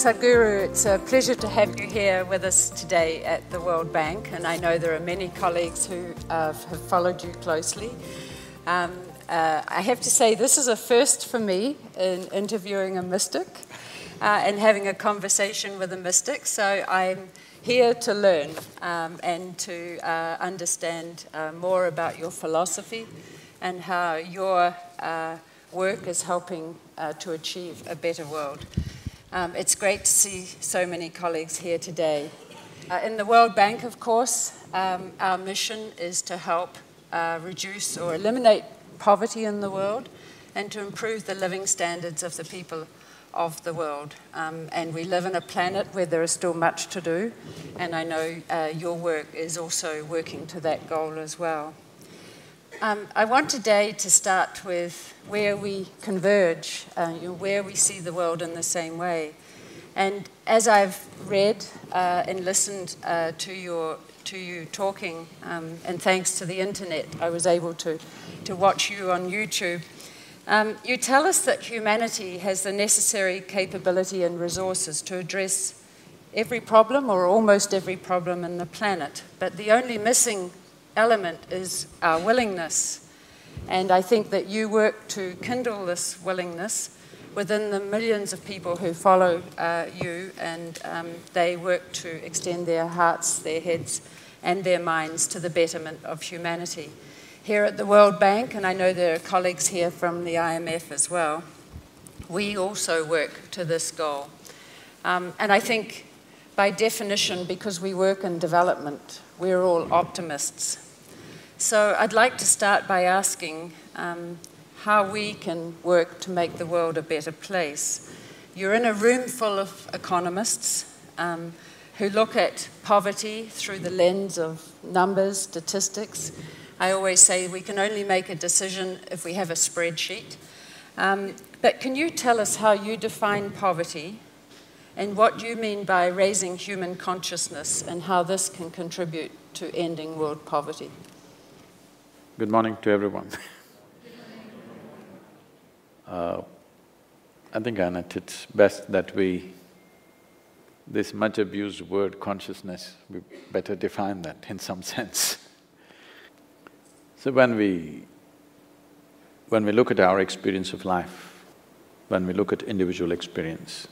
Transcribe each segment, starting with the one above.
Sadhguru, it's a pleasure to have you here with us today at the World Bank, and I know there are many colleagues who uh, have followed you closely. Um, uh, I have to say, this is a first for me in interviewing a mystic uh, and having a conversation with a mystic, so I'm here to learn um, and to uh, understand uh, more about your philosophy and how your uh, work is helping to achieve a better world. Um, it's great to see so many colleagues here today. Uh, in the World Bank, of course, um, our mission is to help uh, reduce or eliminate poverty in the world and to improve the living standards of the people of the world. Um, and we live in a planet where there is still much to do, and I know uh, your work is also working to that goal as well. Um, I want today to start with where we converge, uh, you know, where we see the world in the same way. And as I've read uh, and listened uh, to, your, to you talking, um, and thanks to the internet, I was able to, to watch you on YouTube. Um, you tell us that humanity has the necessary capability and resources to address every problem or almost every problem in the planet, but the only missing element is our willingness. And I think that you work to kindle this willingness within the millions of people who follow uh, you, and um, they work to extend their hearts, their heads, and their minds to the betterment of humanity. Here at the World Bank, and I know there are colleagues here from the IMF as well, we also work to this goal. Um, and I think by definition, because we work in development, we're all optimists. So I'd like to start by asking um, how we can work to make the world a better place. You're in a room full of economists um, who look at poverty through the lens of numbers, statistics. I always say we can only make a decision if we have a spreadsheet. Um, but can you tell us how you define poverty and what you mean by raising human consciousness and how this can contribute to ending world poverty. Good morning to everyone. uh, I think, Annette, it's best that we… this much abused word consciousness, we better define that in some sense. So when we… when we look at our experience of life, when we look at individual experience,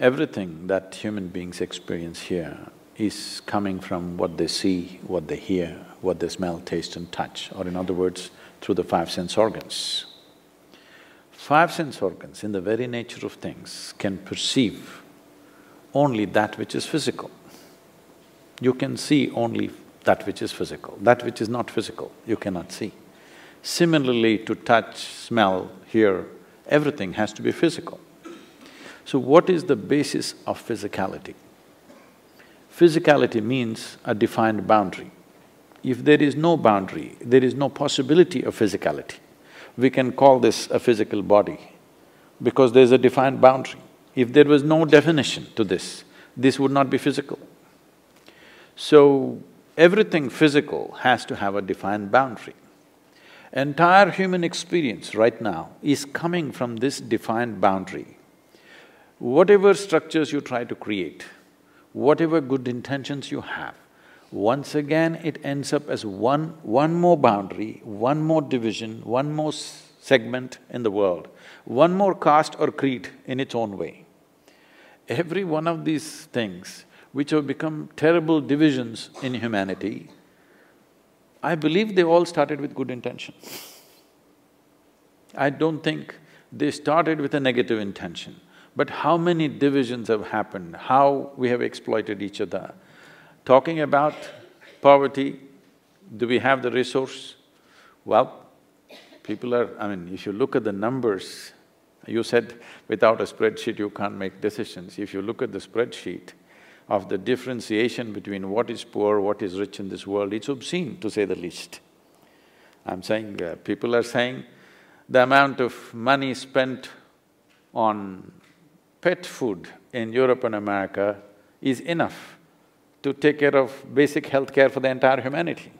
Everything that human beings experience here is coming from what they see, what they hear, what they smell, taste and touch, or in other words, through the five sense organs. Five sense organs, in the very nature of things, can perceive only that which is physical. You can see only that which is physical. That which is not physical, you cannot see. Similarly, to touch, smell, hear, everything has to be physical. So what is the basis of physicality? Physicality means a defined boundary. If there is no boundary, there is no possibility of physicality. We can call this a physical body because there's a defined boundary. If there was no definition to this, this would not be physical. So, everything physical has to have a defined boundary. Entire human experience right now is coming from this defined boundary whatever structures you try to create, whatever good intentions you have, once again it ends up as one… one more boundary, one more division, one more segment in the world, one more caste or creed in its own way. Every one of these things which have become terrible divisions in humanity, I believe they all started with good intention. I don't think they started with a negative intention. But how many divisions have happened, how we have exploited each other. Talking about poverty, do we have the resource? Well, people are… I mean, if you look at the numbers, you said without a spreadsheet you can't make decisions. If you look at the spreadsheet of the differentiation between what is poor, what is rich in this world, it's obscene to say the least. I'm saying, uh, people are saying the amount of money spent on pet food in Europe and America is enough to take care of basic health care for the entire humanity.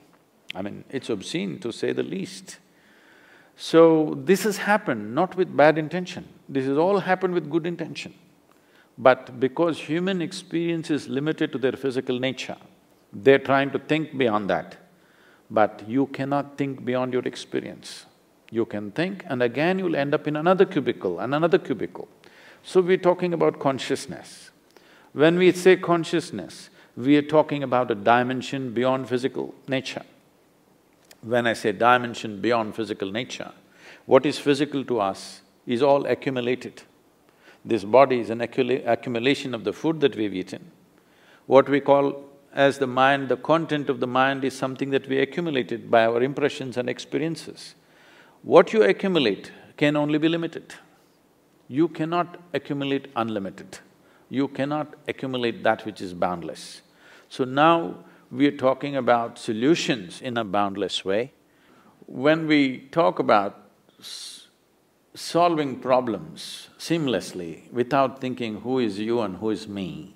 I mean, it's obscene to say the least. So, this has happened not with bad intention, this has all happened with good intention. But because human experience is limited to their physical nature, they're trying to think beyond that. But you cannot think beyond your experience. You can think and again you'll end up in another cubicle and another cubicle. So we're talking about consciousness. When we say consciousness, we are talking about a dimension beyond physical nature. When I say dimension beyond physical nature, what is physical to us is all accumulated. This body is an accumulation of the food that we've eaten. What we call as the mind, the content of the mind is something that we accumulated by our impressions and experiences. What you accumulate can only be limited. You cannot accumulate unlimited. You cannot accumulate that which is boundless. So now we are talking about solutions in a boundless way. When we talk about solving problems seamlessly without thinking who is you and who is me,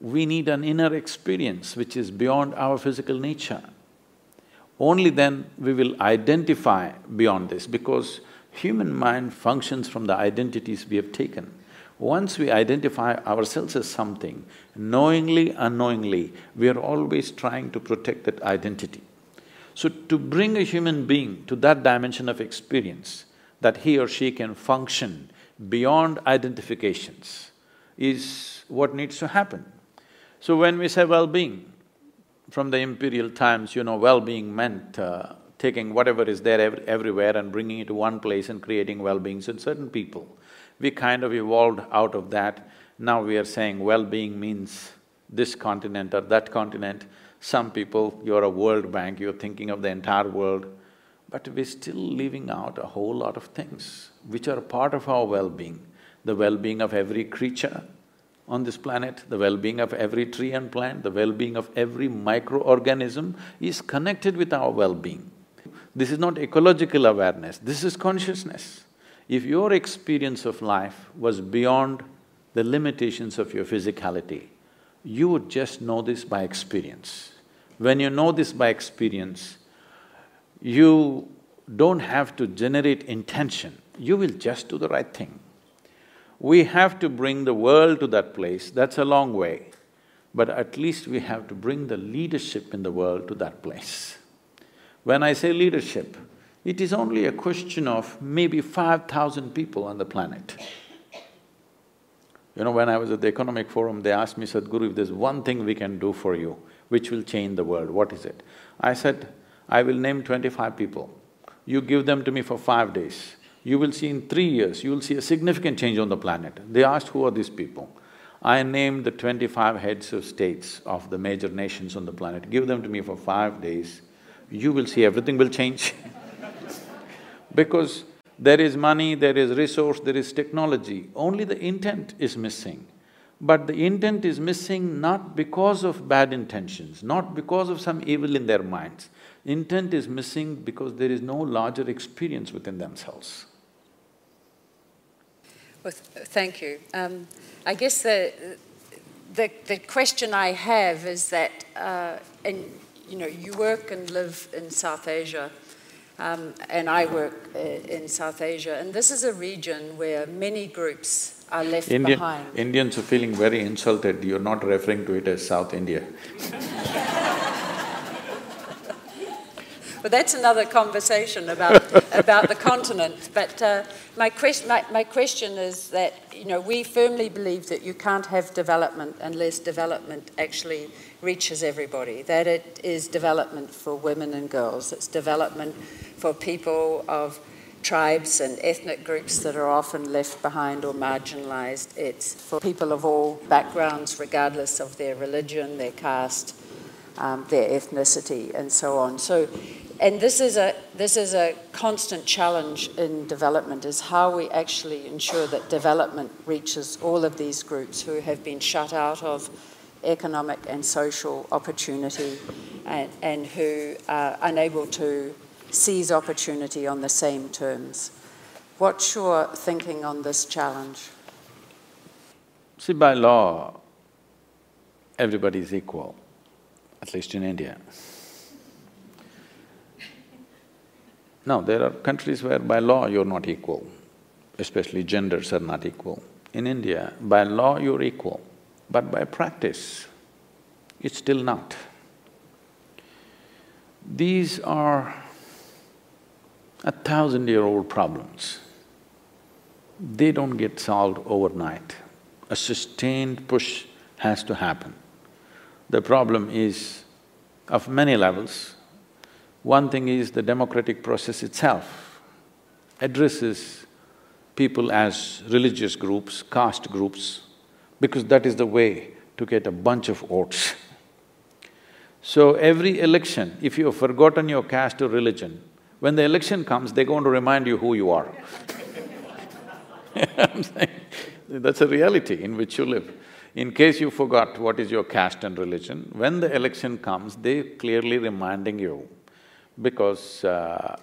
we need an inner experience which is beyond our physical nature. Only then we will identify beyond this because human mind functions from the identities we have taken. Once we identify ourselves as something, knowingly, unknowingly, we are always trying to protect that identity. So to bring a human being to that dimension of experience, that he or she can function beyond identifications, is what needs to happen. So when we say well-being, from the imperial times, you know, well-being meant uh, taking whatever is there ev everywhere and bringing it to one place and creating well-beings in certain people. We kind of evolved out of that. Now we are saying well-being means this continent or that continent. Some people, you're a World Bank, you're thinking of the entire world, but we're still leaving out a whole lot of things which are part of our well-being. The well-being of every creature on this planet, the well-being of every tree and plant, the well-being of every microorganism is connected with our well-being. This is not ecological awareness, this is consciousness. If your experience of life was beyond the limitations of your physicality, you would just know this by experience. When you know this by experience, you don't have to generate intention, you will just do the right thing. We have to bring the world to that place, that's a long way, but at least we have to bring the leadership in the world to that place. When I say leadership, it is only a question of maybe five thousand people on the planet. You know, when I was at the Economic Forum, they asked me, Sadhguru, if there's one thing we can do for you, which will change the world, what is it? I said, I will name twenty-five people. You give them to me for five days. You will see in three years, you will see a significant change on the planet. They asked, who are these people? I named the twenty-five heads of states of the major nations on the planet. Give them to me for five days, you will see everything will change because there is money, there is resource, there is technology, only the intent is missing. But the intent is missing not because of bad intentions, not because of some evil in their minds. Intent is missing because there is no larger experience within themselves. Well, th thank you. Um, I guess the, the, the question I have is that, uh, and you know, you work and live in South Asia, um, and I work uh, in South Asia, and this is a region where many groups are left Indian, behind. Indians are feeling very insulted, you're not referring to it as South India But that's another conversation about, about the continent. But uh, my, quest, my, my question is that, you know, we firmly believe that you can't have development unless development actually reaches everybody, that it is development for women and girls, it's development for people of tribes and ethnic groups that are often left behind or marginalized. It's for people of all backgrounds, regardless of their religion, their caste, um, their ethnicity, and so on. So, and this is a this is a constant challenge in development: is how we actually ensure that development reaches all of these groups who have been shut out of economic and social opportunity and, and who are unable to seize opportunity on the same terms. What's your thinking on this challenge? See, by law, everybody is equal, at least in India. No, there are countries where by law you're not equal, especially genders are not equal. in India, by law you're equal, but by practice, it's still not. These are a thousand-year-old problems. They don't get solved overnight. A sustained push has to happen. The problem is of many levels. One thing is the democratic process itself addresses people as religious groups, caste groups, because that is the way to get a bunch of votes. So every election, if you have forgotten your caste or religion, when the election comes, they're going to remind you who you are I'm saying, that's a reality in which you live. In case you forgot what is your caste and religion, when the election comes, they're clearly reminding you because uh,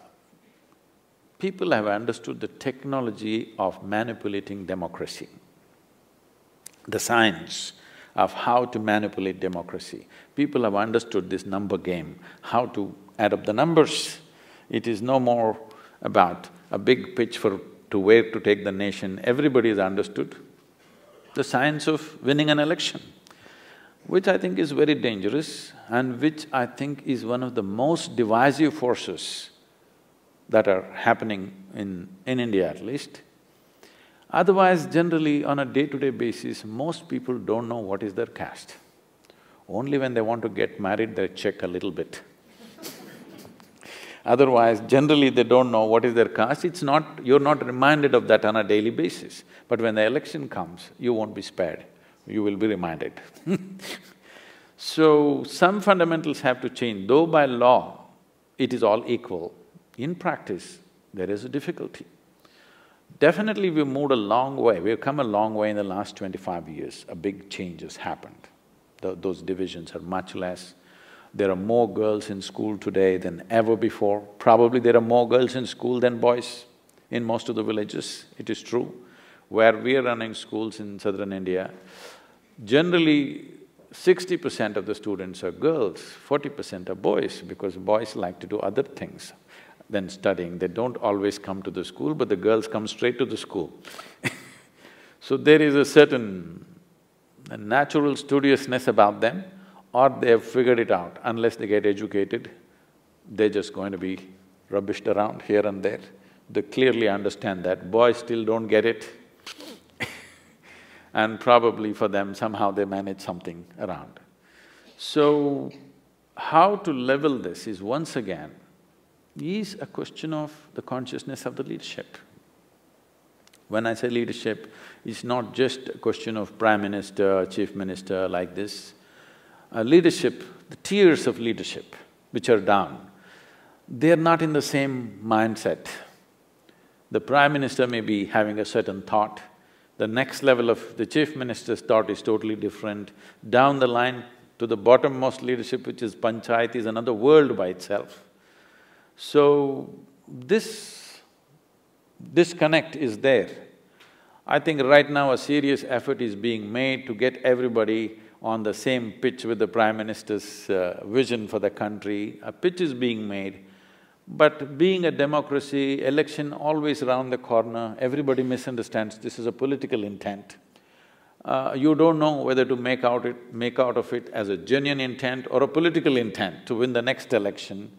people have understood the technology of manipulating democracy, the science of how to manipulate democracy. People have understood this number game, how to add up the numbers. It is no more about a big pitch for to where to take the nation, everybody has understood the science of winning an election, which I think is very dangerous and which I think is one of the most divisive forces that are happening in, in India at least. Otherwise, generally on a day-to-day -day basis, most people don't know what is their caste. Only when they want to get married, they check a little bit. Otherwise, generally they don't know what is their caste, it's not… you're not reminded of that on a daily basis. But when the election comes, you won't be spared, you will be reminded So, some fundamentals have to change, though by law it is all equal, in practice there is a difficulty. Definitely we've moved a long way, we've come a long way in the last twenty-five years, a big change has happened. The, those divisions are much less, there are more girls in school today than ever before. Probably there are more girls in school than boys in most of the villages, it is true. Where we are running schools in southern India, generally sixty percent of the students are girls, forty percent are boys because boys like to do other things than studying. They don't always come to the school, but the girls come straight to the school So there is a certain natural studiousness about them or they've figured it out. Unless they get educated, they're just going to be rubbished around here and there. They clearly understand that. Boys still don't get it and probably for them somehow they manage something around. So, how to level this is once again, is a question of the consciousness of the leadership. When I say leadership, it's not just a question of prime minister, chief minister like this leadership, the tiers of leadership which are down, they're not in the same mindset. The prime minister may be having a certain thought, the next level of the chief minister's thought is totally different. Down the line to the bottommost leadership, which is panchayat, is another world by itself. So, this disconnect is there. I think right now a serious effort is being made to get everybody on the same pitch with the Prime Minister's uh, vision for the country, a pitch is being made. But being a democracy, election always around the corner, everybody misunderstands this is a political intent. Uh, you don't know whether to make out it… make out of it as a genuine intent or a political intent to win the next election.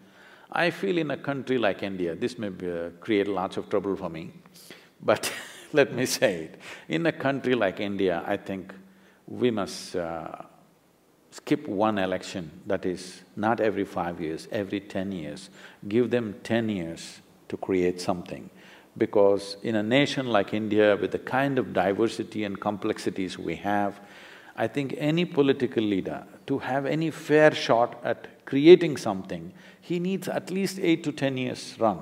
I feel in a country like India, this may be, uh, create lots of trouble for me, but let me say it. In a country like India, I think we must uh, skip one election, that is, not every five years, every ten years. Give them ten years to create something. Because in a nation like India, with the kind of diversity and complexities we have, I think any political leader, to have any fair shot at creating something, he needs at least eight to ten years run.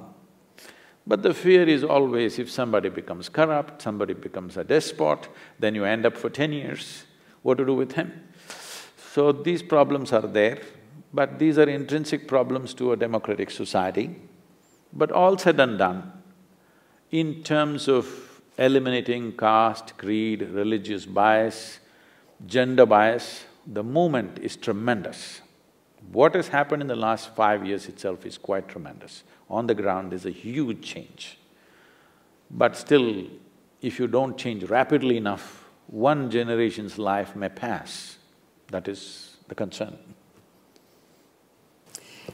But the fear is always if somebody becomes corrupt, somebody becomes a despot, then you end up for ten years what to do with him. So these problems are there, but these are intrinsic problems to a democratic society. But all said and done, in terms of eliminating caste, creed, religious bias, gender bias, the movement is tremendous. What has happened in the last five years itself is quite tremendous. On the ground, there's a huge change. But still, if you don't change rapidly enough, one generation's life may pass. That is the concern.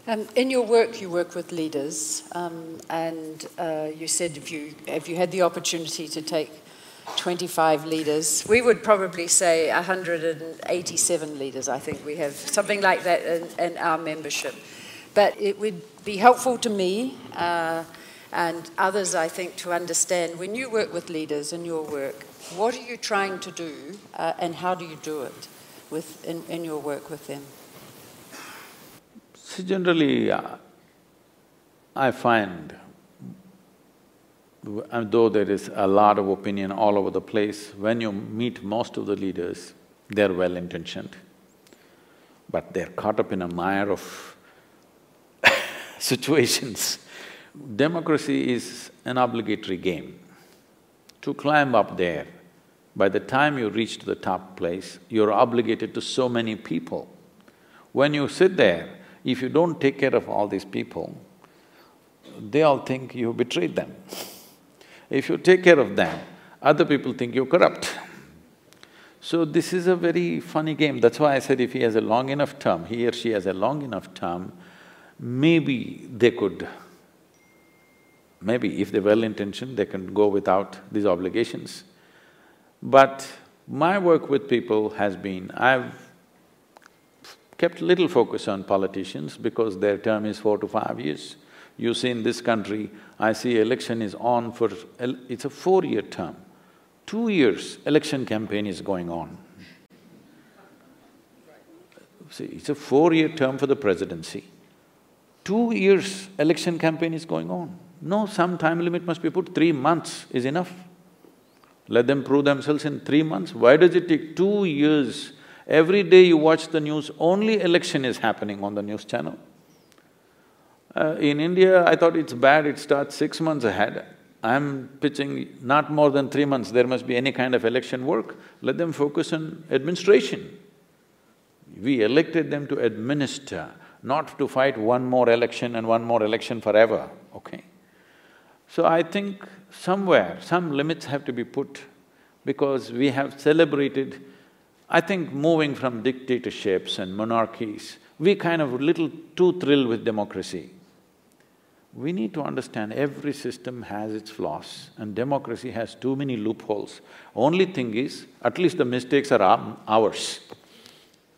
Um, in your work, you work with leaders, um, and uh, you said if you if you had the opportunity to take 25 leaders, we would probably say 187 leaders. I think we have something like that in, in our membership. But it would be helpful to me uh, and others, I think, to understand when you work with leaders in your work, what are you trying to do, uh, and how do you do it with in, in your work with them? See, generally, uh, I find, though there is a lot of opinion all over the place, when you meet most of the leaders, they're well-intentioned, but they're caught up in a mire of situations. Democracy is an obligatory game. To climb up there, by the time you reach to the top place, you're obligated to so many people. When you sit there, if you don't take care of all these people, they all think you betrayed them. If you take care of them, other people think you're corrupt. So this is a very funny game. That's why I said if he has a long enough term, he or she has a long enough term, maybe they could, maybe if they're well-intentioned, they can go without these obligations. But my work with people has been, I've kept little focus on politicians because their term is four to five years. You see in this country, I see election is on for… it's a four-year term. Two years election campaign is going on. See, it's a four-year term for the presidency. Two years election campaign is going on. No, some time limit must be put, three months is enough. Let them prove themselves in three months. Why does it take two years Every day you watch the news, only election is happening on the news channel. Uh, in India, I thought it's bad, it starts six months ahead. I'm pitching not more than three months, there must be any kind of election work. Let them focus on administration. We elected them to administer, not to fight one more election and one more election forever, okay? So I think somewhere, some limits have to be put because we have celebrated I think moving from dictatorships and monarchies, we kind of little too thrilled with democracy. We need to understand every system has its flaws and democracy has too many loopholes. Only thing is, at least the mistakes are ours,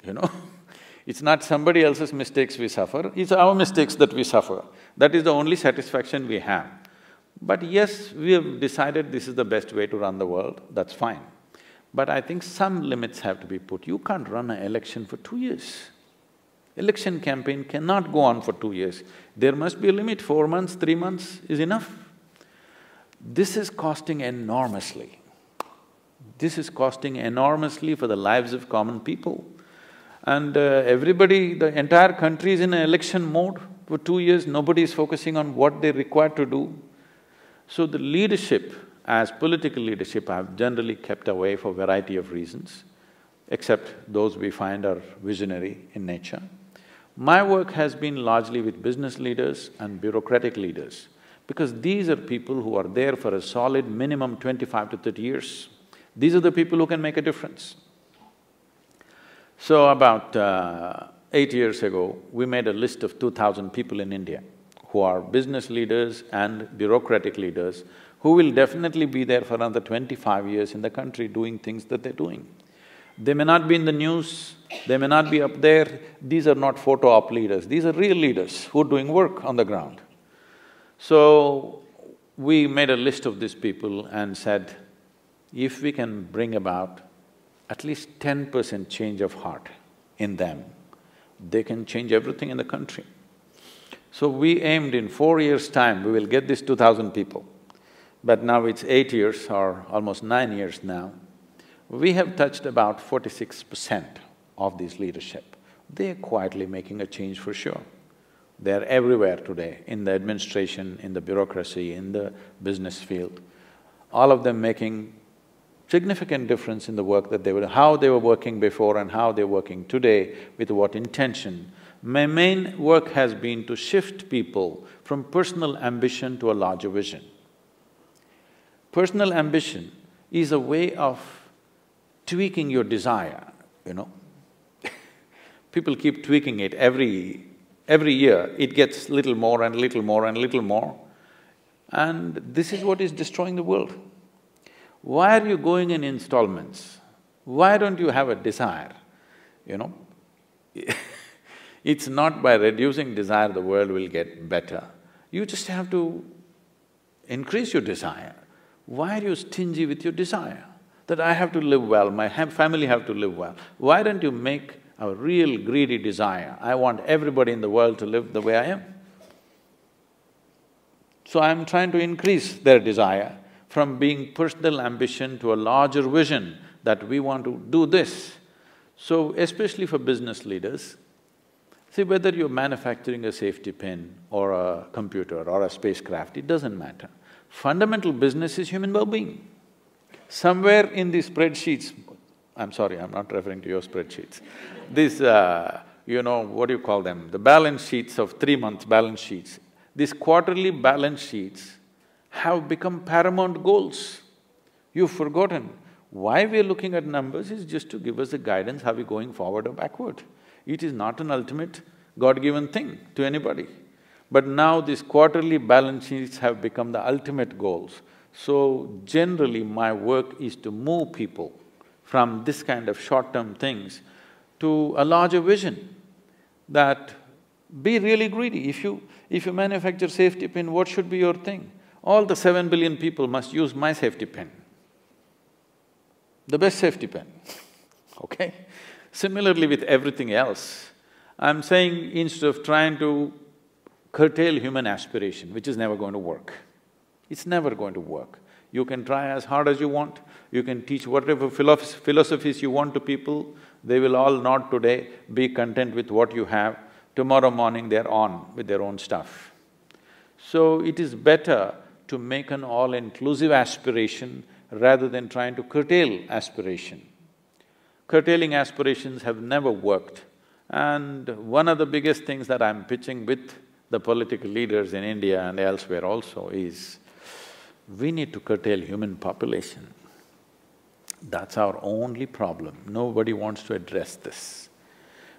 you know It's not somebody else's mistakes we suffer, it's our mistakes that we suffer. That is the only satisfaction we have. But yes, we have decided this is the best way to run the world, that's fine. But I think some limits have to be put. You can't run an election for two years. Election campaign cannot go on for two years. There must be a limit, four months, three months is enough. This is costing enormously. This is costing enormously for the lives of common people. And uh, everybody, the entire country is in an election mode for two years, nobody is focusing on what they're required to do. So the leadership as political leadership, I've generally kept away for a variety of reasons, except those we find are visionary in nature. My work has been largely with business leaders and bureaucratic leaders, because these are people who are there for a solid minimum twenty-five to thirty years. These are the people who can make a difference. So about uh, eight years ago, we made a list of two thousand people in India who are business leaders and bureaucratic leaders who will definitely be there for another twenty-five years in the country doing things that they're doing. They may not be in the news, they may not be up there, these are not photo op leaders, these are real leaders who are doing work on the ground. So, we made a list of these people and said, if we can bring about at least ten percent change of heart in them, they can change everything in the country. So we aimed in four years' time, we will get these two thousand people but now it's eight years or almost nine years now, we have touched about forty-six percent of this leadership. They're quietly making a change for sure. They're everywhere today, in the administration, in the bureaucracy, in the business field. All of them making significant difference in the work that they were… how they were working before and how they're working today, with what intention. My main work has been to shift people from personal ambition to a larger vision. Personal ambition is a way of tweaking your desire, you know. People keep tweaking it every… every year, it gets little more and little more and little more. And this is what is destroying the world. Why are you going in installments? Why don't you have a desire, you know? it's not by reducing desire the world will get better. You just have to increase your desire. Why are you stingy with your desire? That I have to live well, my family have to live well. Why don't you make a real greedy desire, I want everybody in the world to live the way I am? So I'm trying to increase their desire from being personal ambition to a larger vision that we want to do this. So especially for business leaders, see whether you're manufacturing a safety pin or a computer or a spacecraft, it doesn't matter. Fundamental business is human well-being. Somewhere in these spreadsheets, I'm sorry, I'm not referring to your spreadsheets, these, uh, you know, what do you call them, the balance sheets of three months balance sheets, these quarterly balance sheets have become paramount goals. You've forgotten why we're looking at numbers is just to give us a guidance, are we're going forward or backward. It is not an ultimate God-given thing to anybody. But now these quarterly balance sheets have become the ultimate goals. So generally my work is to move people from this kind of short-term things to a larger vision that be really greedy. If you… if you manufacture safety pin, what should be your thing? All the seven billion people must use my safety pin, the best safety pin, okay? Similarly with everything else, I'm saying instead of trying to curtail human aspiration, which is never going to work. It's never going to work. You can try as hard as you want, you can teach whatever philosophies you want to people, they will all not today be content with what you have, tomorrow morning they're on with their own stuff. So it is better to make an all-inclusive aspiration rather than trying to curtail aspiration. Curtailing aspirations have never worked and one of the biggest things that I'm pitching with the political leaders in India and elsewhere also is, we need to curtail human population. That's our only problem. Nobody wants to address this.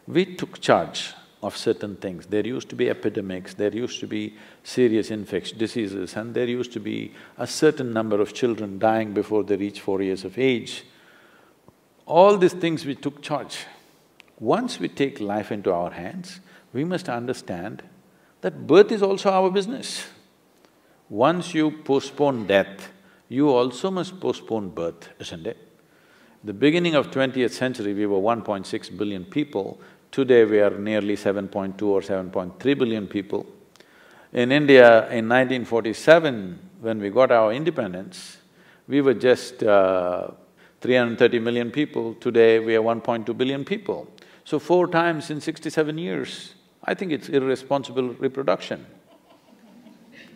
We took charge of certain things. There used to be epidemics, there used to be serious infectious diseases and there used to be a certain number of children dying before they reach four years of age. All these things we took charge. Once we take life into our hands, we must understand that birth is also our business. Once you postpone death, you also must postpone birth, isn't it? The beginning of twentieth century, we were 1.6 billion people, Today we are nearly 7.2 or 7.3 billion people. In India, in 1947, when we got our independence, we were just uh, 330 million people. Today we are 1.2 billion people. So four times in sixty-seven years, I think it's irresponsible reproduction.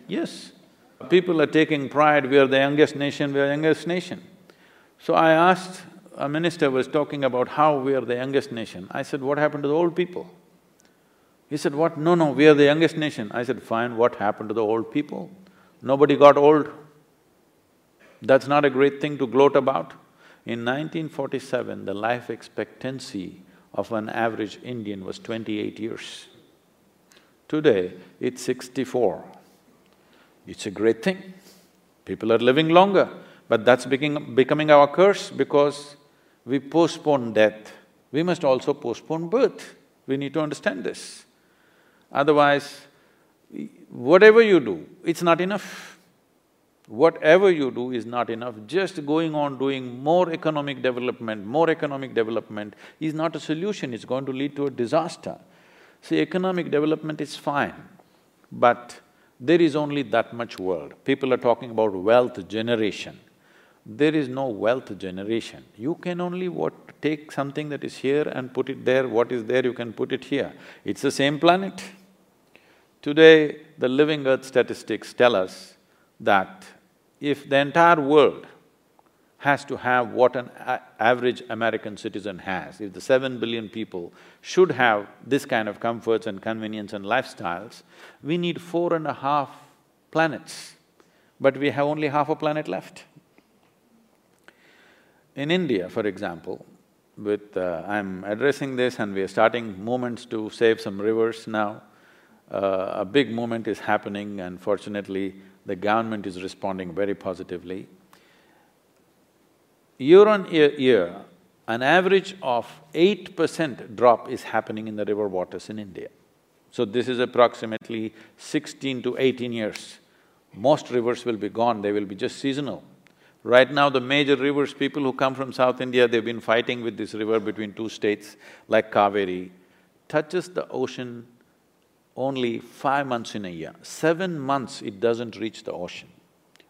Yes, people are taking pride, we are the youngest nation, we are the youngest nation. So I asked, a minister was talking about how we are the youngest nation. I said, what happened to the old people? He said, what? No, no, we are the youngest nation. I said, fine, what happened to the old people? Nobody got old. That's not a great thing to gloat about. In 1947, the life expectancy of an average Indian was twenty-eight years. Today, it's sixty-four. It's a great thing. People are living longer, but that's becoming, becoming our curse because we postpone death, we must also postpone birth. We need to understand this. Otherwise, whatever you do, it's not enough. Whatever you do is not enough. Just going on doing more economic development, more economic development is not a solution, it's going to lead to a disaster. See, economic development is fine, but there is only that much world. People are talking about wealth generation. There is no wealth generation. You can only what… take something that is here and put it there, what is there you can put it here. It's the same planet. Today, the living earth statistics tell us that if the entire world has to have what an average American citizen has, if the seven billion people should have this kind of comforts and convenience and lifestyles, we need four and a half planets, but we have only half a planet left. in India, for example, with… Uh, I'm addressing this and we are starting movements to save some rivers now. Uh, a big movement is happening and fortunately, the government is responding very positively. Year on year, year, an average of eight percent drop is happening in the river waters in India. So this is approximately sixteen to eighteen years. Most rivers will be gone, they will be just seasonal. Right now, the major rivers, people who come from South India, they've been fighting with this river between two states, like Kaveri, touches the ocean only five months in a year. Seven months it doesn't reach the ocean.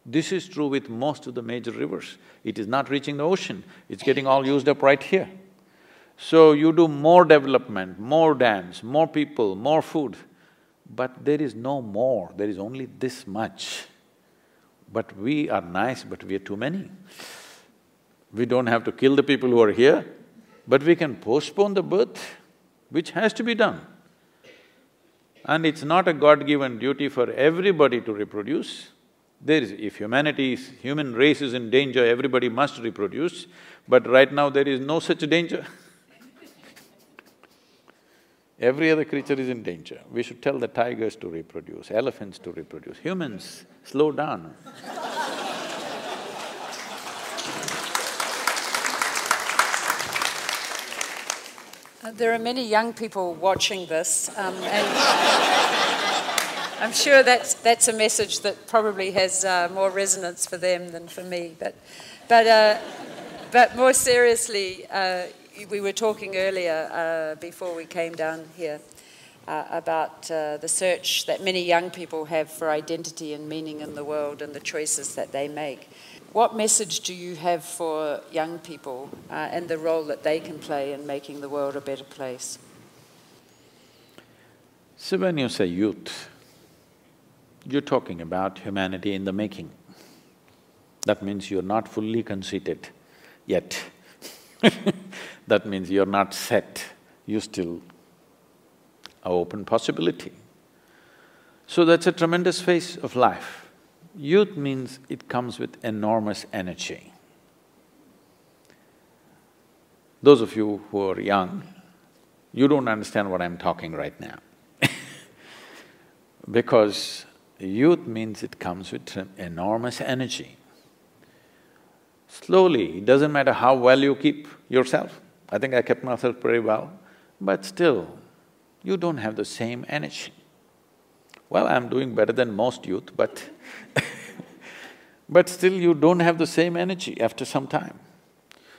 This is true with most of the major rivers. It is not reaching the ocean, it's getting all used up right here. So you do more development, more dams, more people, more food, but there is no more, there is only this much. But we are nice, but we are too many. We don't have to kill the people who are here, but we can postpone the birth, which has to be done. And it's not a God-given duty for everybody to reproduce. There is… if humanity's… human race is in danger, everybody must reproduce, but right now there is no such danger Every other creature is in danger. We should tell the tigers to reproduce, elephants to reproduce. Humans, slow down. There are many young people watching this, um, and I'm sure that's, that's a message that probably has uh, more resonance for them than for me. But, but, uh, but more seriously, uh, we were talking earlier uh, before we came down here uh, about uh, the search that many young people have for identity and meaning in the world and the choices that they make. What message do you have for young people uh, and the role that they can play in making the world a better place? So when you say youth, you're talking about humanity in the making. That means you're not fully conceited yet that means you're not set, you still are open possibility. So that's a tremendous phase of life. Youth means it comes with enormous energy. Those of you who are young, you don't understand what I'm talking right now because youth means it comes with enormous energy. Slowly, it doesn't matter how well you keep yourself, I think I kept myself pretty well, but still, you don't have the same energy. Well, I'm doing better than most youth, but but still you don't have the same energy after some time.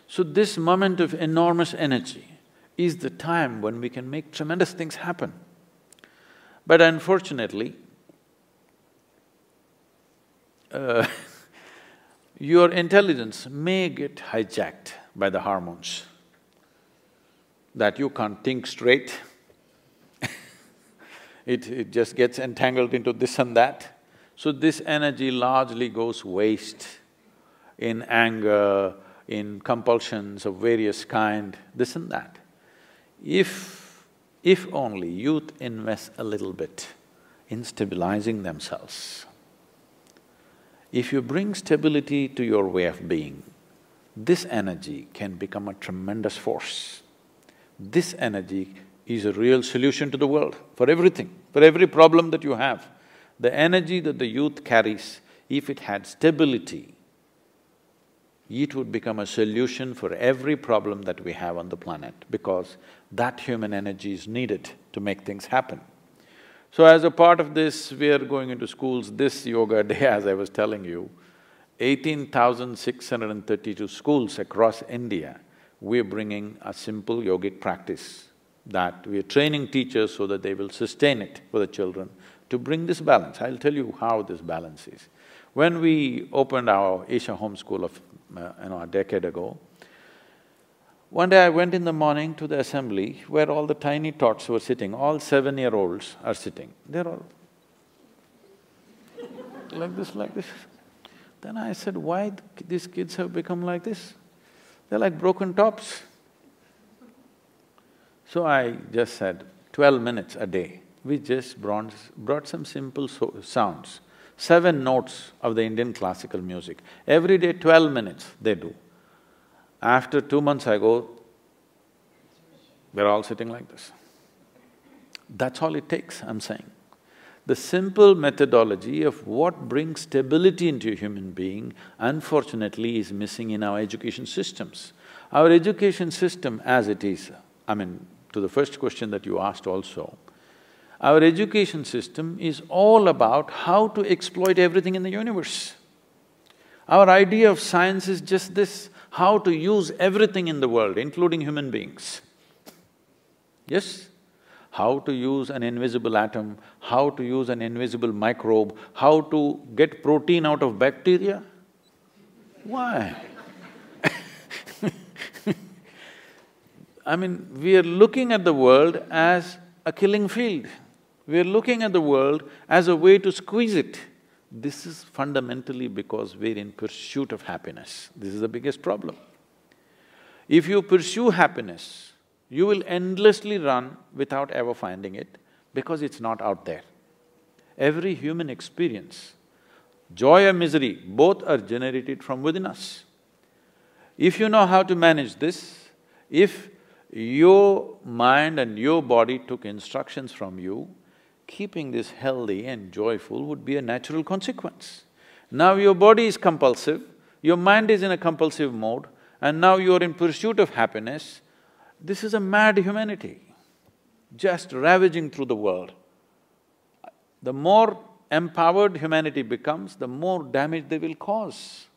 So this moment of enormous energy is the time when we can make tremendous things happen. But unfortunately, uh, your intelligence may get hijacked by the hormones, that you can't think straight it, it just gets entangled into this and that. So this energy largely goes waste in anger, in compulsions of various kind, this and that. If… if only youth invest a little bit in stabilizing themselves, if you bring stability to your way of being, this energy can become a tremendous force. This energy is a real solution to the world, for everything, for every problem that you have. The energy that the youth carries, if it had stability, it would become a solution for every problem that we have on the planet because that human energy is needed to make things happen. So as a part of this, we are going into schools this yoga day, as I was telling you, eighteen thousand six hundred and thirty-two schools across India, we're bringing a simple yogic practice that we're training teachers so that they will sustain it for the children to bring this balance. I'll tell you how this balance is. When we opened our Isha Home School of, uh, you know, a decade ago, one day I went in the morning to the assembly where all the tiny tots were sitting, all seven-year-olds are sitting. They're all like this, like this. Then I said, why these kids have become like this? They're like broken tops. So I just said, twelve minutes a day, we just brought, brought some simple so sounds, seven notes of the Indian classical music. Every day twelve minutes they do. After two months I go, we're all sitting like this. That's all it takes, I'm saying. The simple methodology of what brings stability into a human being, unfortunately, is missing in our education systems. Our education system as it is, I mean, to the first question that you asked also, our education system is all about how to exploit everything in the universe. Our idea of science is just this, how to use everything in the world, including human beings. Yes? How to use an invisible atom, how to use an invisible microbe, how to get protein out of bacteria? Why? I mean, we are looking at the world as a killing field. We are looking at the world as a way to squeeze it. This is fundamentally because we're in pursuit of happiness. This is the biggest problem. If you pursue happiness, you will endlessly run without ever finding it because it's not out there. Every human experience, joy or misery, both are generated from within us. If you know how to manage this, if your mind and your body took instructions from you, keeping this healthy and joyful would be a natural consequence. Now your body is compulsive, your mind is in a compulsive mode, and now you're in pursuit of happiness, this is a mad humanity, just ravaging through the world. The more empowered humanity becomes, the more damage they will cause.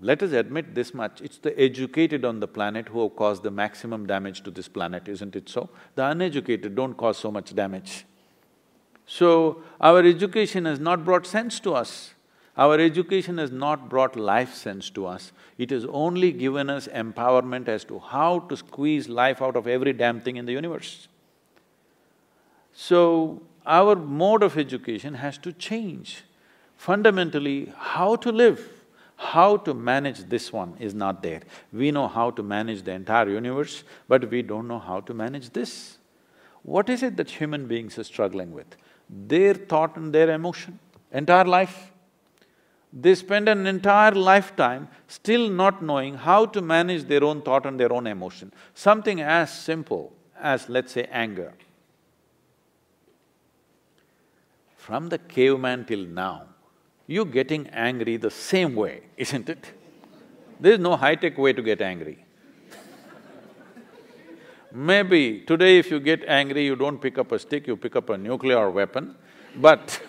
Let us admit this much, it's the educated on the planet who have caused the maximum damage to this planet, isn't it so? The uneducated don't cause so much damage. So, our education has not brought sense to us. Our education has not brought life sense to us. It has only given us empowerment as to how to squeeze life out of every damn thing in the universe. So, our mode of education has to change. Fundamentally, how to live, how to manage this one is not there. We know how to manage the entire universe, but we don't know how to manage this. What is it that human beings are struggling with? their thought and their emotion, entire life. They spend an entire lifetime still not knowing how to manage their own thought and their own emotion. Something as simple as, let's say, anger. From the caveman till now, you're getting angry the same way, isn't it? There's no high-tech way to get angry. Maybe today if you get angry, you don't pick up a stick, you pick up a nuclear weapon, but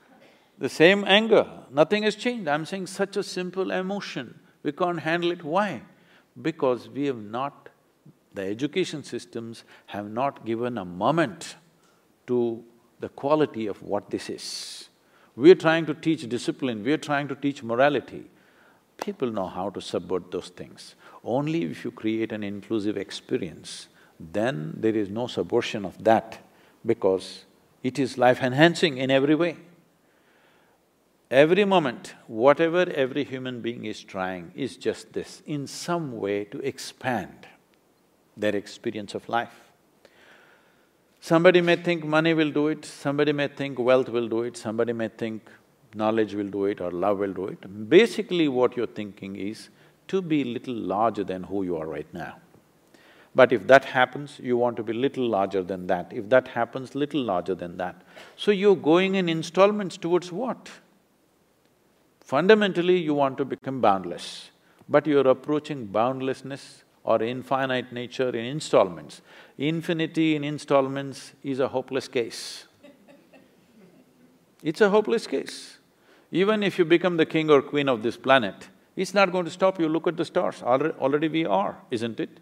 the same anger, nothing has changed. I'm saying such a simple emotion, we can't handle it. Why? Because we have not… the education systems have not given a moment to the quality of what this is. We're trying to teach discipline, we're trying to teach morality. People know how to subvert those things. Only if you create an inclusive experience, then there is no subversion of that because it is life-enhancing in every way. Every moment, whatever every human being is trying is just this, in some way to expand their experience of life. Somebody may think money will do it, somebody may think wealth will do it, somebody may think knowledge will do it or love will do it. Basically what you're thinking is to be little larger than who you are right now. But if that happens, you want to be little larger than that. If that happens, little larger than that. So you're going in installments towards what? Fundamentally, you want to become boundless, but you're approaching boundlessness or infinite nature in installments. Infinity in installments is a hopeless case. It's a hopeless case. Even if you become the king or queen of this planet, it's not going to stop you. Look at the stars, already we are, isn't it?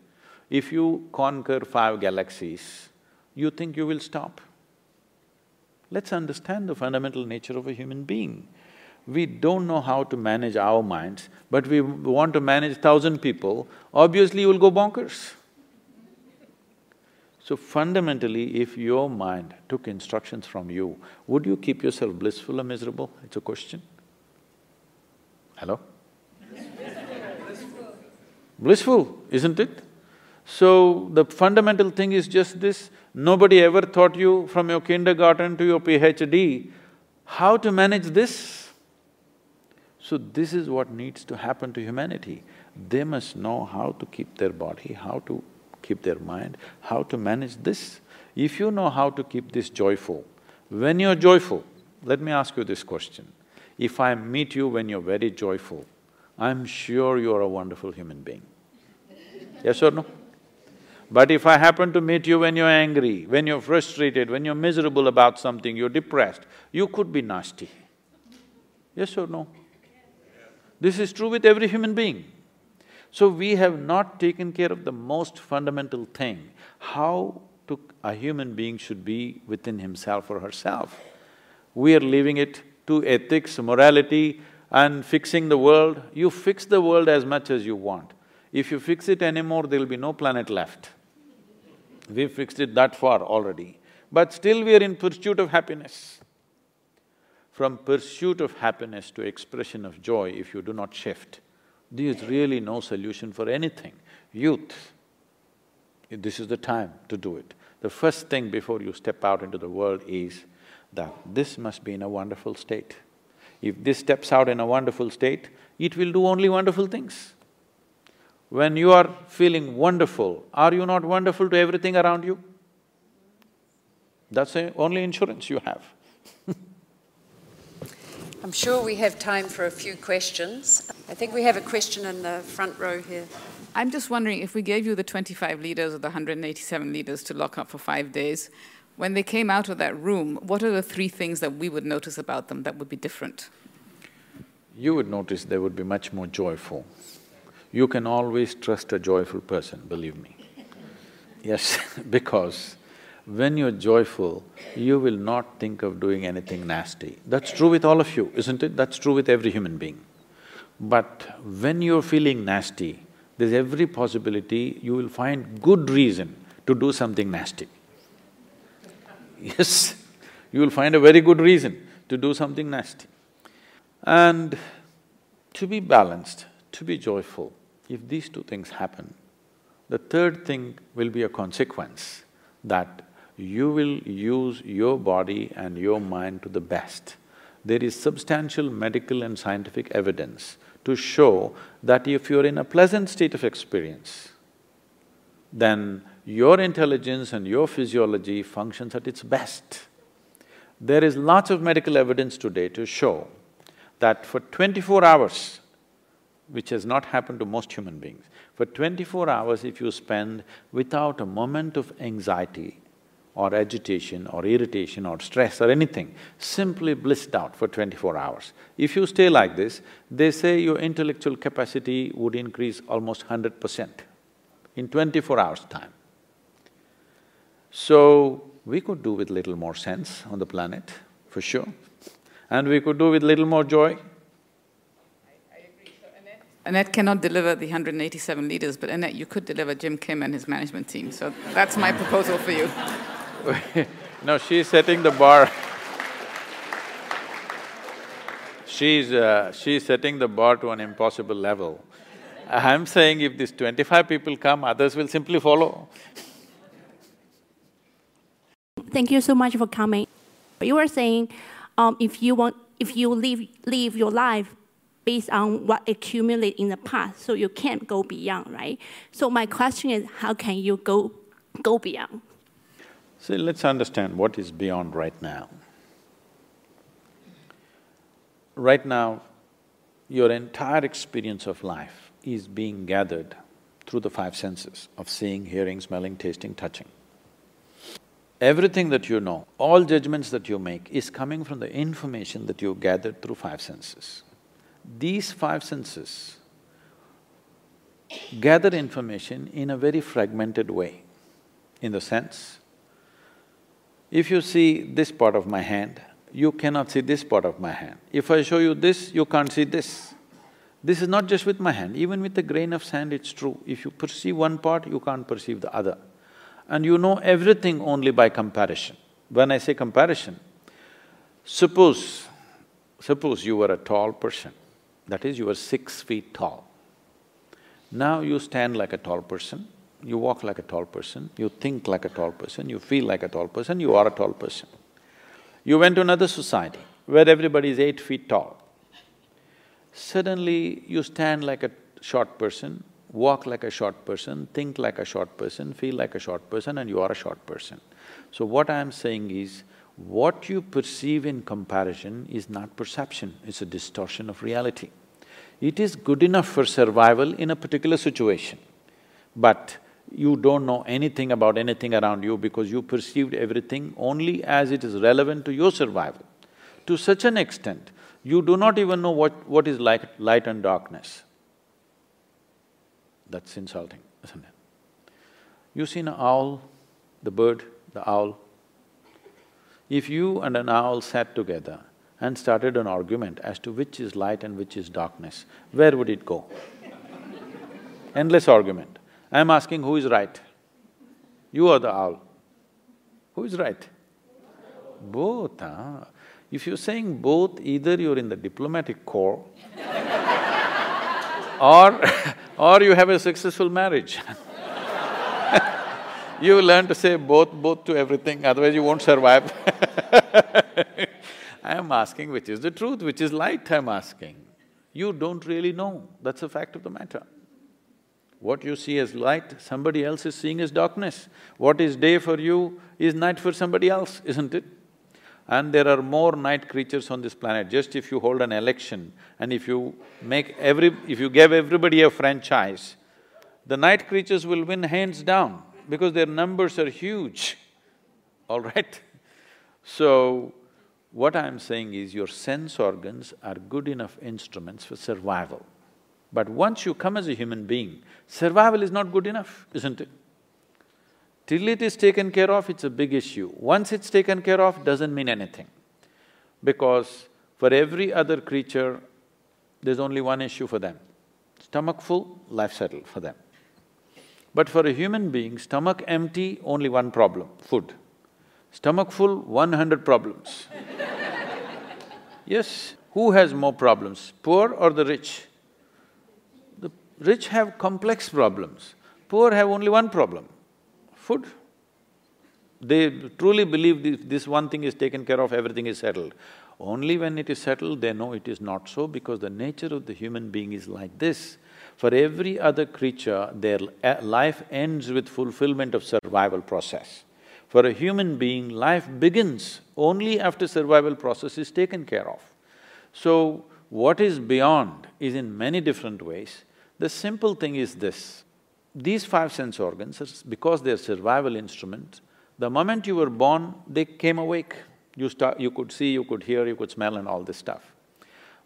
If you conquer five galaxies, you think you will stop? Let's understand the fundamental nature of a human being. We don't know how to manage our minds, but we want to manage thousand people, obviously you will go bonkers. So fundamentally, if your mind took instructions from you, would you keep yourself blissful or miserable? It's a question. Hello? blissful. isn't it? So, the fundamental thing is just this, nobody ever taught you from your kindergarten to your PhD how to manage this. So this is what needs to happen to humanity. they must know how to keep their body, how to keep their mind, how to manage this. If you know how to keep this joyful, when you're joyful, let me ask you this question. If I meet you when you're very joyful, I'm sure you're a wonderful human being. Yes or no? But if I happen to meet you when you're angry, when you're frustrated, when you're miserable about something, you're depressed, you could be nasty. Yes or no? This is true with every human being. So we have not taken care of the most fundamental thing, how to, a human being should be within himself or herself. We are leaving it to ethics, morality and fixing the world. You fix the world as much as you want. If you fix it anymore, there'll be no planet left. We've fixed it that far already, but still we are in pursuit of happiness. From pursuit of happiness to expression of joy, if you do not shift, there is really no solution for anything. Youth, this is the time to do it. The first thing before you step out into the world is that this must be in a wonderful state. If this steps out in a wonderful state, it will do only wonderful things. When you are feeling wonderful, are you not wonderful to everything around you? That's the only insurance you have I'm sure we have time for a few questions. I think we have a question in the front row here. I'm just wondering if we gave you the 25 leaders or the 187 leaders to lock up for five days, when they came out of that room, what are the three things that we would notice about them that would be different? You would notice they would be much more joyful. You can always trust a joyful person, believe me. Yes, because when you're joyful, you will not think of doing anything nasty. That's true with all of you, isn't it? That's true with every human being. But when you're feeling nasty, there's every possibility you will find good reason to do something nasty. Yes, you will find a very good reason to do something nasty. And to be balanced, to be joyful, if these two things happen, the third thing will be a consequence that you will use your body and your mind to the best. There is substantial medical and scientific evidence to show that if you're in a pleasant state of experience, then your intelligence and your physiology functions at its best. There is lots of medical evidence today to show that for twenty-four hours, which has not happened to most human beings, for twenty-four hours if you spend without a moment of anxiety or agitation or irritation or stress or anything, simply blissed out for twenty-four hours. If you stay like this, they say your intellectual capacity would increase almost hundred percent in twenty-four hours' time. So, we could do with little more sense on the planet, for sure, and we could do with little more joy. I agree. So Annette cannot deliver the 187 leaders, but Annette, you could deliver Jim Kim and his management team. So that's my proposal for you. no, she's setting the bar. she's… Uh, she's setting the bar to an impossible level. I'm saying if these twenty-five people come, others will simply follow. Thank you so much for coming. You were saying, um, if you want, if you live live your life based on what accumulated in the past, so you can't go beyond, right? So my question is, how can you go go beyond? See, let's understand what is beyond right now. Right now, your entire experience of life is being gathered through the five senses of seeing, hearing, smelling, tasting, touching. Everything that you know, all judgments that you make is coming from the information that you gathered through five senses. These five senses gather information in a very fragmented way, in the sense, if you see this part of my hand, you cannot see this part of my hand. If I show you this, you can't see this. This is not just with my hand, even with a grain of sand it's true. If you perceive one part, you can't perceive the other and you know everything only by comparison. When I say comparison, suppose… suppose you were a tall person, that is, you were six feet tall. Now you stand like a tall person, you walk like a tall person, you think like a tall person, you feel like a tall person, you are a tall person. You went to another society where everybody is eight feet tall. Suddenly you stand like a short person, walk like a short person, think like a short person, feel like a short person and you are a short person. So what I am saying is, what you perceive in comparison is not perception, it's a distortion of reality. It is good enough for survival in a particular situation, but you don't know anything about anything around you because you perceived everything only as it is relevant to your survival. To such an extent, you do not even know what, what is light, light and darkness. That's insulting, isn't it? You seen an owl, the bird, the owl? If you and an owl sat together and started an argument as to which is light and which is darkness, where would it go? Endless argument. I'm asking who is right? You or the owl? Who is right? Both, huh? If you're saying both, either you're in the diplomatic corps or or you have a successful marriage You learn to say both, both to everything, otherwise you won't survive I am asking which is the truth, which is light I'm asking. You don't really know, that's a fact of the matter. What you see as light, somebody else is seeing as darkness. What is day for you is night for somebody else, isn't it? And there are more night creatures on this planet. Just if you hold an election and if you make every… if you give everybody a franchise, the night creatures will win hands down because their numbers are huge, all right? So, what I'm saying is your sense organs are good enough instruments for survival. But once you come as a human being, survival is not good enough, isn't it? Till it is taken care of, it's a big issue. Once it's taken care of, doesn't mean anything. Because for every other creature, there's only one issue for them. Stomach full, life settled for them. But for a human being, stomach empty, only one problem, food. Stomach full, one hundred problems Yes, who has more problems, poor or the rich? Rich have complex problems, poor have only one problem, food. They truly believe this, this one thing is taken care of, everything is settled. Only when it is settled, they know it is not so because the nature of the human being is like this. For every other creature, their uh, life ends with fulfillment of survival process. For a human being, life begins only after survival process is taken care of. So, what is beyond is in many different ways. The simple thing is this, these five sense organs, because they're survival instruments, the moment you were born, they came awake. You start… you could see, you could hear, you could smell and all this stuff.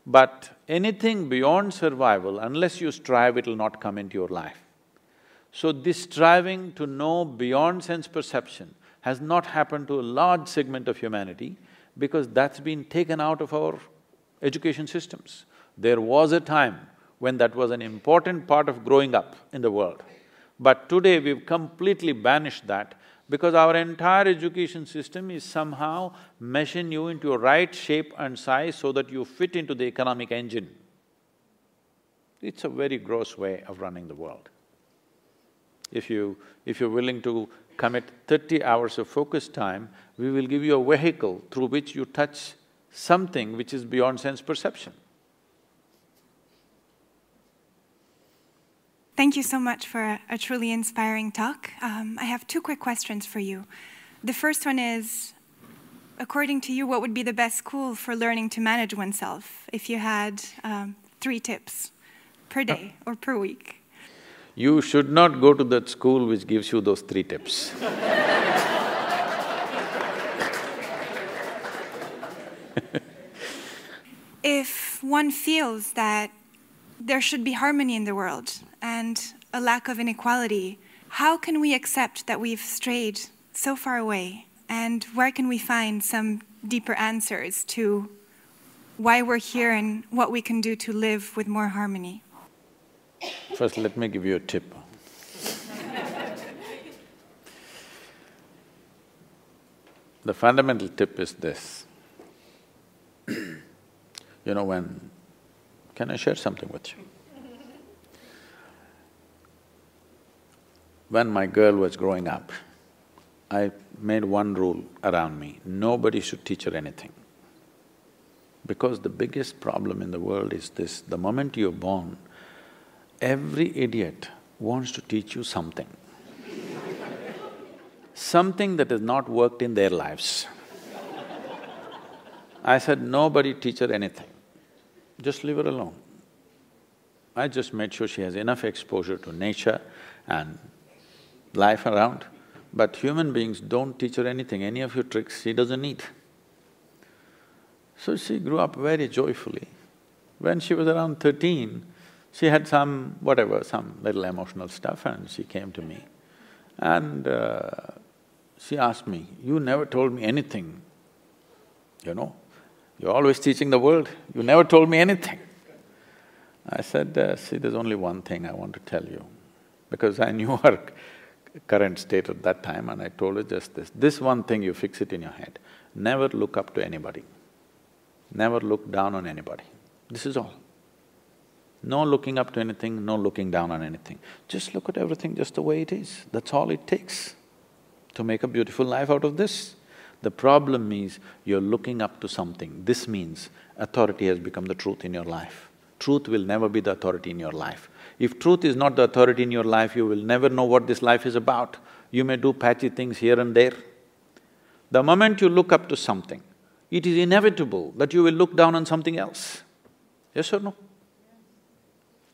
But anything beyond survival, unless you strive, it'll not come into your life. So this striving to know beyond sense perception has not happened to a large segment of humanity because that's been taken out of our education systems. There was a time when that was an important part of growing up in the world. But today we've completely banished that because our entire education system is somehow meshing you into a right shape and size so that you fit into the economic engine. It's a very gross way of running the world. If you… if you're willing to commit thirty hours of focus time, we will give you a vehicle through which you touch something which is beyond sense perception. Thank you so much for a, a truly inspiring talk. Um, I have two quick questions for you. The first one is, according to you, what would be the best school for learning to manage oneself if you had um, three tips per day or per week? You should not go to that school which gives you those three tips If one feels that there should be harmony in the world and a lack of inequality. How can we accept that we've strayed so far away? And where can we find some deeper answers to why we're here and what we can do to live with more harmony? First, let me give you a tip. the fundamental tip is this. you know, when can I share something with you? When my girl was growing up, I made one rule around me, nobody should teach her anything. Because the biggest problem in the world is this, the moment you're born, every idiot wants to teach you something. something that has not worked in their lives. I said, nobody teach her anything, just leave her alone. I just made sure she has enough exposure to nature and life around. But human beings don't teach her anything, any of your tricks she doesn't need. So she grew up very joyfully. When she was around thirteen, she had some whatever, some little emotional stuff and she came to me. And uh, she asked me, you never told me anything, you know, you're always teaching the world, you never told me anything. I said, uh, see, there's only one thing I want to tell you, because I knew her current state at that time and I told her just this, this one thing you fix it in your head, never look up to anybody, never look down on anybody, this is all. No looking up to anything, no looking down on anything. Just look at everything just the way it is, that's all it takes to make a beautiful life out of this. The problem is you're looking up to something. This means authority has become the truth in your life. Truth will never be the authority in your life. If truth is not the authority in your life, you will never know what this life is about. You may do patchy things here and there. The moment you look up to something, it is inevitable that you will look down on something else. Yes or no?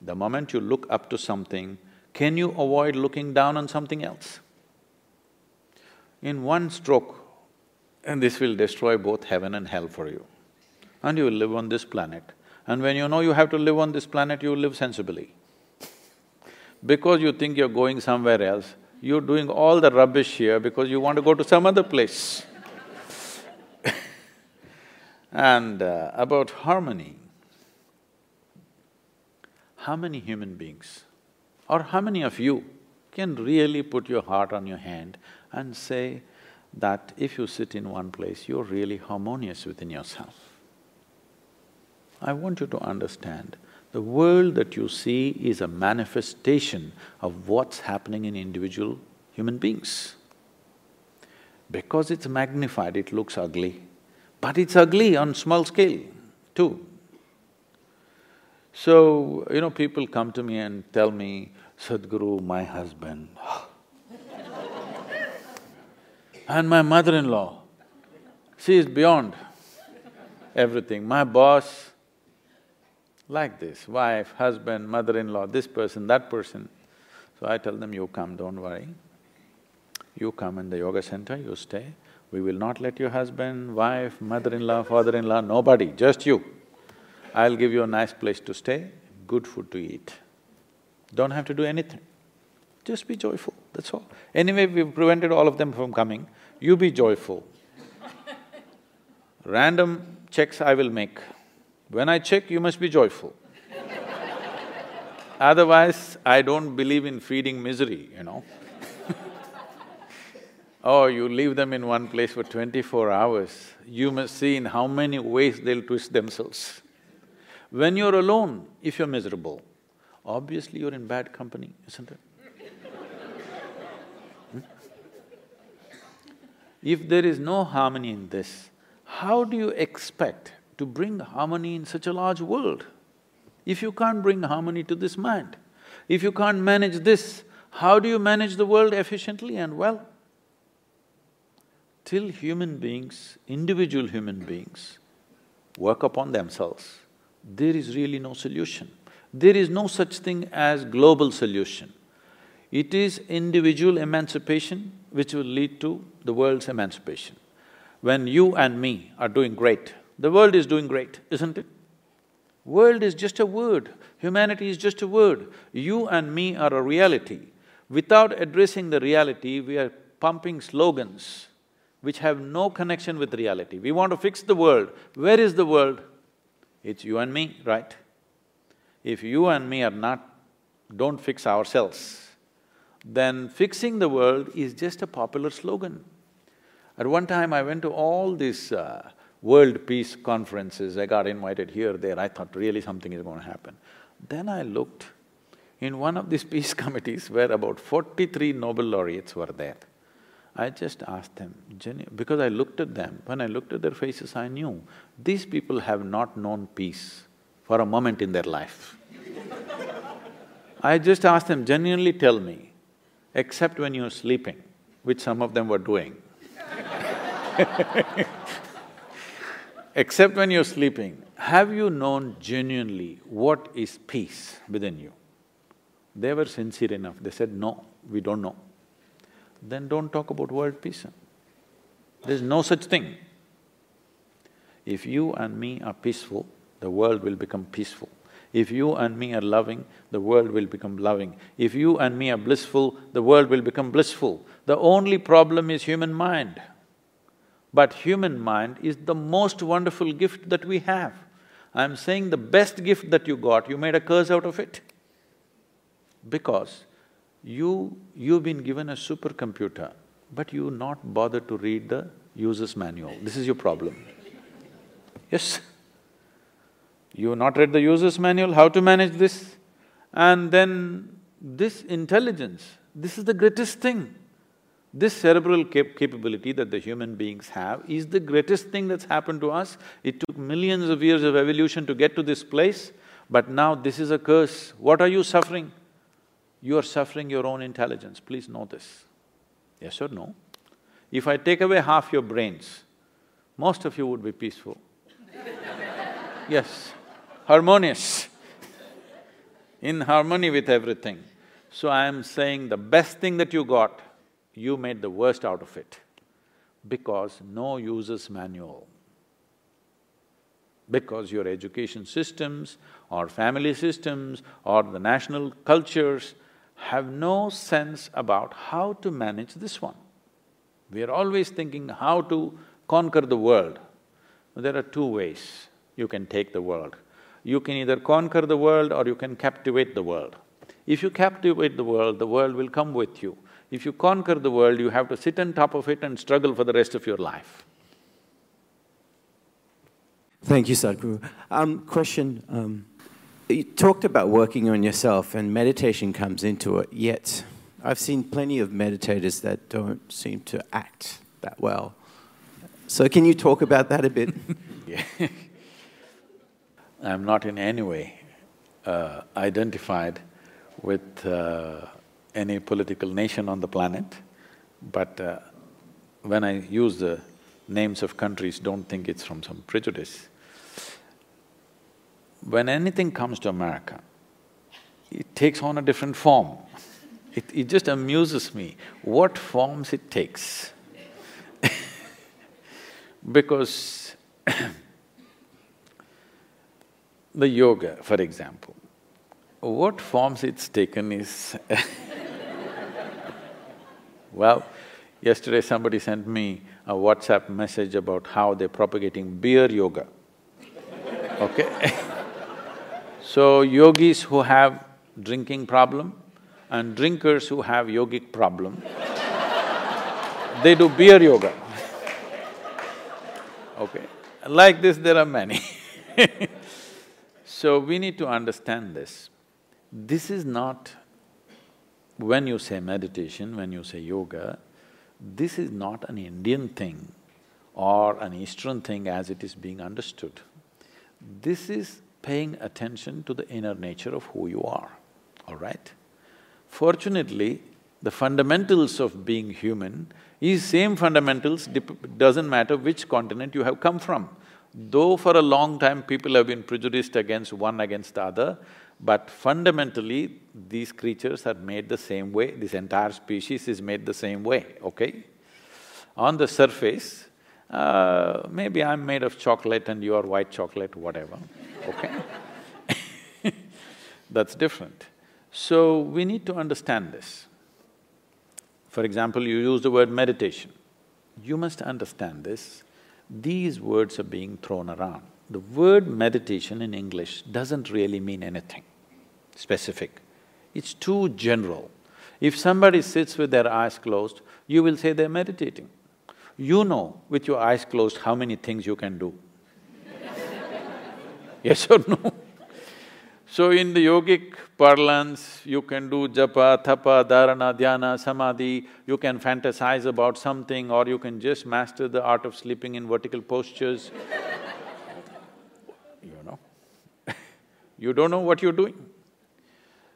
The moment you look up to something, can you avoid looking down on something else? In one stroke, and this will destroy both heaven and hell for you. And you will live on this planet. And when you know you have to live on this planet, you live sensibly. Because you think you're going somewhere else, you're doing all the rubbish here because you want to go to some other place. and uh, about harmony, how many human beings or how many of you can really put your heart on your hand and say that if you sit in one place, you're really harmonious within yourself? I want you to understand, the world that you see is a manifestation of what's happening in individual human beings. Because it's magnified, it looks ugly, but it's ugly on small scale too. So, you know, people come to me and tell me, Sadhguru, my husband and my mother-in-law, she is beyond everything. My boss, like this, wife, husband, mother-in-law, this person, that person. So I tell them, you come, don't worry. You come in the yoga center, you stay. We will not let your husband, wife, mother-in-law, father-in-law, nobody, just you. I'll give you a nice place to stay, good food to eat. Don't have to do anything. Just be joyful, that's all. Anyway, we've prevented all of them from coming, you be joyful. Random checks I will make. When I check, you must be joyful. Otherwise, I don't believe in feeding misery, you know Oh, you leave them in one place for twenty-four hours, you must see in how many ways they'll twist themselves. When you're alone, if you're miserable, obviously you're in bad company, isn't it? If there is no harmony in this, how do you expect to bring harmony in such a large world? If you can't bring harmony to this mind, if you can't manage this, how do you manage the world efficiently and well? Till human beings, individual human beings, work upon themselves, there is really no solution. There is no such thing as global solution. It is individual emancipation which will lead to the world's emancipation. When you and me are doing great, the world is doing great, isn't it? World is just a word, humanity is just a word. You and me are a reality. Without addressing the reality, we are pumping slogans which have no connection with reality. We want to fix the world. Where is the world? It's you and me, right? If you and me are not… don't fix ourselves, then fixing the world is just a popular slogan. At one time I went to all these uh, world peace conferences, I got invited here, there, I thought really something is going to happen. Then I looked, in one of these peace committees where about forty-three Nobel laureates were there. I just asked them, because I looked at them, when I looked at their faces, I knew these people have not known peace for a moment in their life. I just asked them, genuinely tell me, except when you're sleeping, which some of them were doing except when you're sleeping, have you known genuinely what is peace within you? They were sincere enough, they said, no, we don't know. Then don't talk about world peace. There's no such thing. If you and me are peaceful, the world will become peaceful. If you and me are loving, the world will become loving. If you and me are blissful, the world will become blissful. The only problem is human mind. But human mind is the most wonderful gift that we have. I'm saying the best gift that you got, you made a curse out of it. Because you… you've been given a supercomputer, but you not bothered to read the user's manual. This is your problem. Yes. You not read the user's manual, how to manage this? And then this intelligence, this is the greatest thing. This cerebral cap capability that the human beings have is the greatest thing that's happened to us. It took millions of years of evolution to get to this place, but now this is a curse. What are you suffering? You are suffering your own intelligence, please know this. Yes or no? If I take away half your brains, most of you would be peaceful. yes, harmonious, in harmony with everything. So I am saying the best thing that you got you made the worst out of it because no user's manual. Because your education systems or family systems or the national cultures have no sense about how to manage this one. We are always thinking how to conquer the world. There are two ways you can take the world. You can either conquer the world or you can captivate the world. If you captivate the world, the world will come with you. If you conquer the world, you have to sit on top of it and struggle for the rest of your life. Thank you, Sadhguru. Um, question, um, you talked about working on yourself and meditation comes into it, yet I've seen plenty of meditators that don't seem to act that well. So can you talk about that a bit? yeah. I'm not in any way uh, identified with uh, any political nation on the planet, but uh, when I use the names of countries, don't think it's from some prejudice. When anything comes to America, it takes on a different form. It, it just amuses me what forms it takes. because the yoga, for example, what forms it's taken is Well, yesterday somebody sent me a WhatsApp message about how they're propagating beer yoga, okay? So yogis who have drinking problem and drinkers who have yogic problem, they do beer yoga. Okay, like this there are many So we need to understand this. This is not when you say meditation, when you say yoga, this is not an Indian thing or an Eastern thing as it is being understood. This is paying attention to the inner nature of who you are, all right? Fortunately, the fundamentals of being human is same fundamentals, doesn't matter which continent you have come from. Though for a long time people have been prejudiced against one against the other, but fundamentally, these creatures are made the same way, this entire species is made the same way, okay? On the surface, uh, maybe I'm made of chocolate and you are white chocolate, whatever, okay? That's different. So, we need to understand this. For example, you use the word meditation. You must understand this. These words are being thrown around. The word meditation in English doesn't really mean anything specific. It's too general. If somebody sits with their eyes closed, you will say they're meditating. You know with your eyes closed how many things you can do. yes or no? So in the yogic parlance, you can do japa, tapa, dharana, dhyana, samadhi, you can fantasize about something or you can just master the art of sleeping in vertical postures you know. you don't know what you're doing.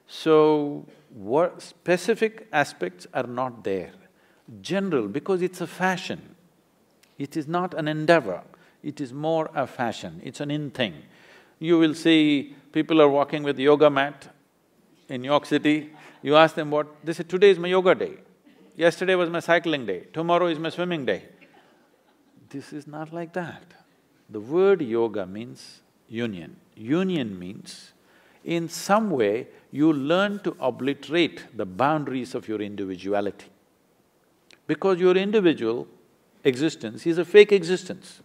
So, what specific aspects are not there. General, because it's a fashion. It is not an endeavor, it is more a fashion, it's an in thing. You will see people are walking with yoga mat in New York City, you ask them what… they say, today is my yoga day, yesterday was my cycling day, tomorrow is my swimming day. This is not like that. The word yoga means union. Union means, in some way, you learn to obliterate the boundaries of your individuality. Because your individual existence is a fake existence.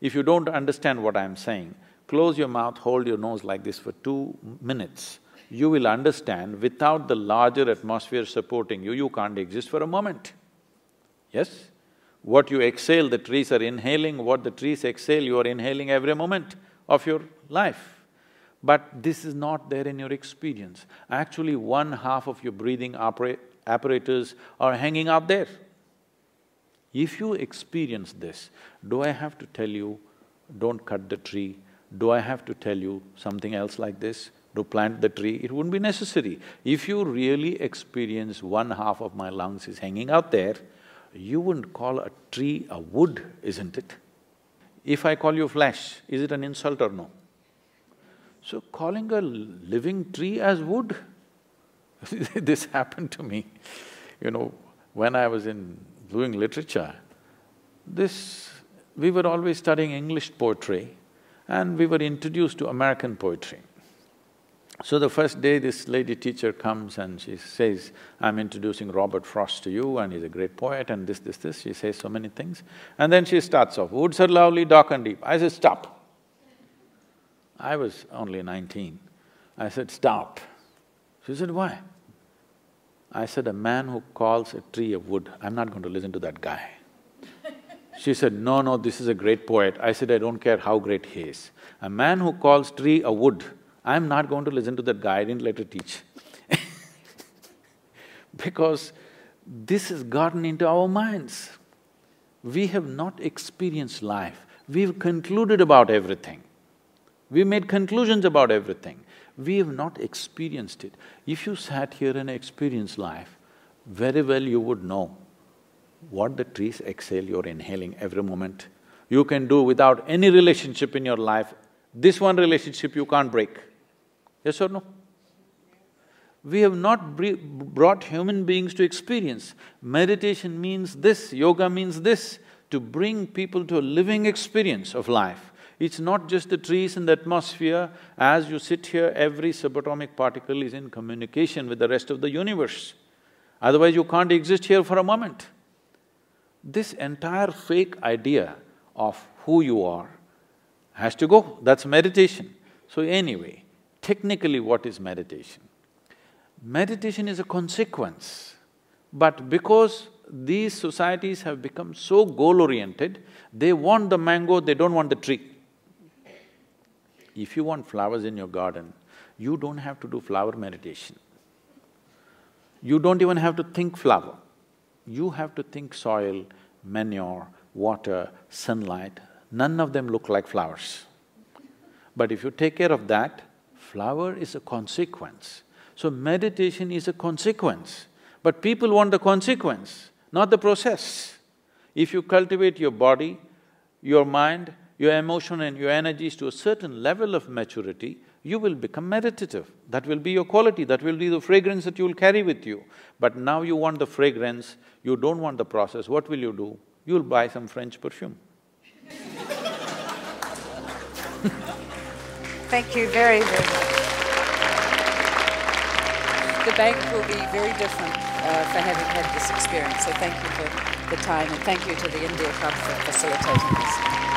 If you don't understand what I'm saying, close your mouth, hold your nose like this for two minutes, you will understand without the larger atmosphere supporting you, you can't exist for a moment. Yes? What you exhale, the trees are inhaling, what the trees exhale, you are inhaling every moment of your life. But this is not there in your experience. Actually, one half of your breathing apparatus are hanging out there. If you experience this, do I have to tell you, don't cut the tree? Do I have to tell you something else like this? To plant the tree, it wouldn't be necessary. If you really experience one half of my lungs is hanging out there, you wouldn't call a tree a wood, isn't it? If I call you flesh, is it an insult or no? So calling a living tree as wood, this happened to me. You know, when I was in doing literature, this… we were always studying English poetry and we were introduced to American poetry. So the first day this lady teacher comes and she says, I'm introducing Robert Frost to you and he's a great poet and this, this, this, she says so many things. And then she starts off, woods are lovely, dark and deep. I said, stop. I was only nineteen. I said, stop. She said, why? I said, a man who calls a tree a wood, I'm not going to listen to that guy. She said, no, no, this is a great poet. I said, I don't care how great he is. A man who calls tree a wood, I'm not going to listen to that guy, I didn't let her teach because this has gotten into our minds. We have not experienced life, we've concluded about everything. We made conclusions about everything. We have not experienced it. If you sat here and experienced life, very well you would know what the trees exhale you're inhaling every moment. You can do without any relationship in your life, this one relationship you can't break. Yes or no? We have not brought human beings to experience. Meditation means this, yoga means this, to bring people to a living experience of life. It's not just the trees and the atmosphere. As you sit here, every subatomic particle is in communication with the rest of the universe. Otherwise, you can't exist here for a moment. This entire fake idea of who you are has to go, that's meditation. So anyway, technically what is meditation? Meditation is a consequence, but because these societies have become so goal-oriented, they want the mango, they don't want the tree. If you want flowers in your garden, you don't have to do flower meditation. You don't even have to think flower. You have to think soil, manure, water, sunlight, none of them look like flowers. But if you take care of that, flower is a consequence. So meditation is a consequence, but people want the consequence, not the process. If you cultivate your body, your mind, your emotion and your energies to a certain level of maturity, you will become meditative. That will be your quality, that will be the fragrance that you will carry with you. But now you want the fragrance, you don't want the process, what will you do? You'll buy some French perfume. Thank you very, very much. The bank will be very different uh, for having had this experience, so thank you for the time and thank you to the India Club for facilitating this.